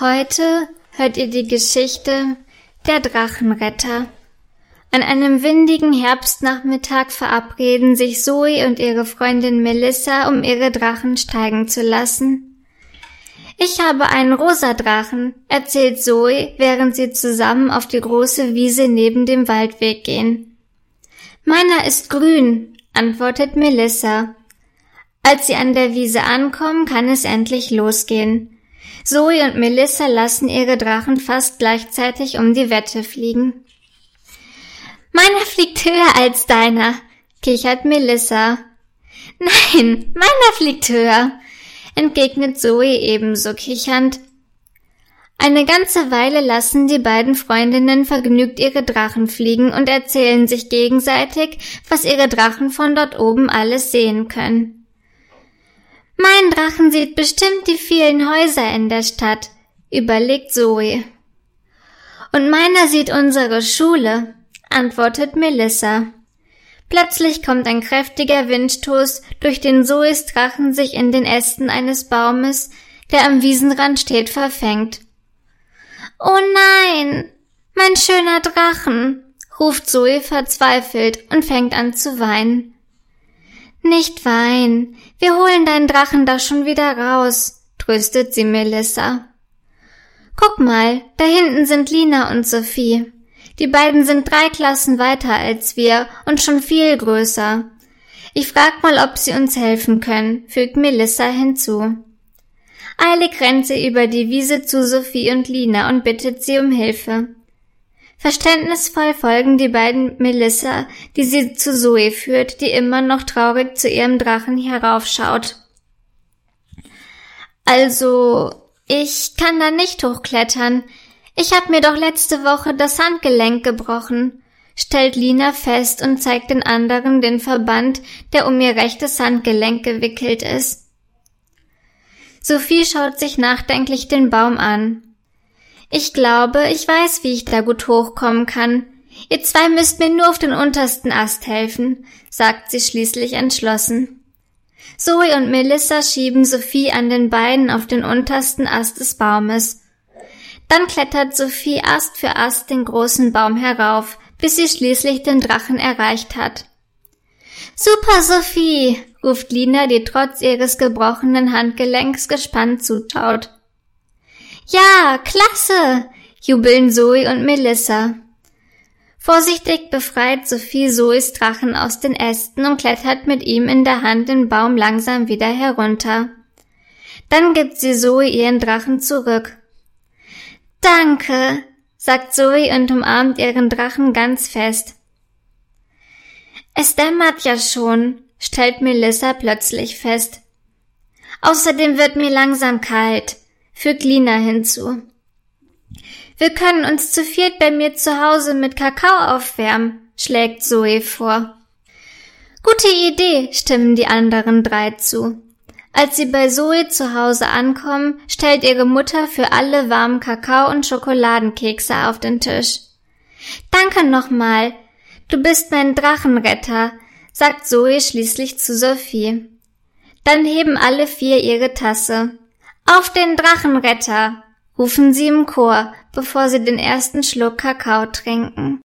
Heute hört ihr die Geschichte Der Drachenretter. An einem windigen Herbstnachmittag verabreden sich Zoe und ihre Freundin Melissa, um ihre Drachen steigen zu lassen. Ich habe einen rosa Drachen, erzählt Zoe, während sie zusammen auf die große Wiese neben dem Waldweg gehen. Meiner ist grün, antwortet Melissa. Als sie an der Wiese ankommen, kann es endlich losgehen. Zoe und Melissa lassen ihre Drachen fast gleichzeitig um die Wette fliegen. Meiner fliegt höher als deiner, kichert Melissa. Nein, meiner fliegt höher, entgegnet Zoe ebenso kichernd. Eine ganze Weile lassen die beiden Freundinnen vergnügt ihre Drachen fliegen und erzählen sich gegenseitig, was ihre Drachen von dort oben alles sehen können. Mein Drachen sieht bestimmt die vielen Häuser in der Stadt, überlegt Zoe. Und meiner sieht unsere Schule, antwortet Melissa. Plötzlich kommt ein kräftiger Windstoß, durch den Zoes Drachen sich in den Ästen eines Baumes, der am Wiesenrand steht, verfängt. Oh nein, mein schöner Drachen, ruft Zoe verzweifelt und fängt an zu weinen. Nicht weinen, wir holen deinen Drachen da schon wieder raus, tröstet sie Melissa. Guck mal, da hinten sind Lina und Sophie. Die beiden sind drei Klassen weiter als wir und schon viel größer. Ich frag mal, ob sie uns helfen können, fügt Melissa hinzu. Eilig rennt sie über die Wiese zu Sophie und Lina und bittet sie um Hilfe. Verständnisvoll folgen die beiden Melissa, die sie zu Zoe führt, die immer noch traurig zu ihrem Drachen heraufschaut. Also, ich kann da nicht hochklettern. Ich hab mir doch letzte Woche das Handgelenk gebrochen, stellt Lina fest und zeigt den anderen den Verband, der um ihr rechtes Handgelenk gewickelt ist. Sophie schaut sich nachdenklich den Baum an. Ich glaube, ich weiß, wie ich da gut hochkommen kann. Ihr zwei müsst mir nur auf den untersten Ast helfen, sagt sie schließlich entschlossen. Zoe und Melissa schieben Sophie an den Beinen auf den untersten Ast des Baumes. Dann klettert Sophie Ast für Ast den großen Baum herauf, bis sie schließlich den Drachen erreicht hat. Super, Sophie, ruft Lina, die trotz ihres gebrochenen Handgelenks gespannt zuschaut. Ja, klasse! jubeln Zoe und Melissa. Vorsichtig befreit Sophie Zoes Drachen aus den Ästen und klettert mit ihm in der Hand den Baum langsam wieder herunter. Dann gibt sie Zoe ihren Drachen zurück. Danke, sagt Zoe und umarmt ihren Drachen ganz fest. Es dämmert ja schon, stellt Melissa plötzlich fest. Außerdem wird mir langsam kalt fügt Lina hinzu. Wir können uns zu viert bei mir zu Hause mit Kakao aufwärmen, schlägt Zoe vor. Gute Idee, stimmen die anderen drei zu. Als sie bei Zoe zu Hause ankommen, stellt ihre Mutter für alle warmen Kakao und Schokoladenkekse auf den Tisch. Danke nochmal. Du bist mein Drachenretter, sagt Zoe schließlich zu Sophie. Dann heben alle vier ihre Tasse. Auf den Drachenretter! rufen sie im Chor, bevor sie den ersten Schluck Kakao trinken.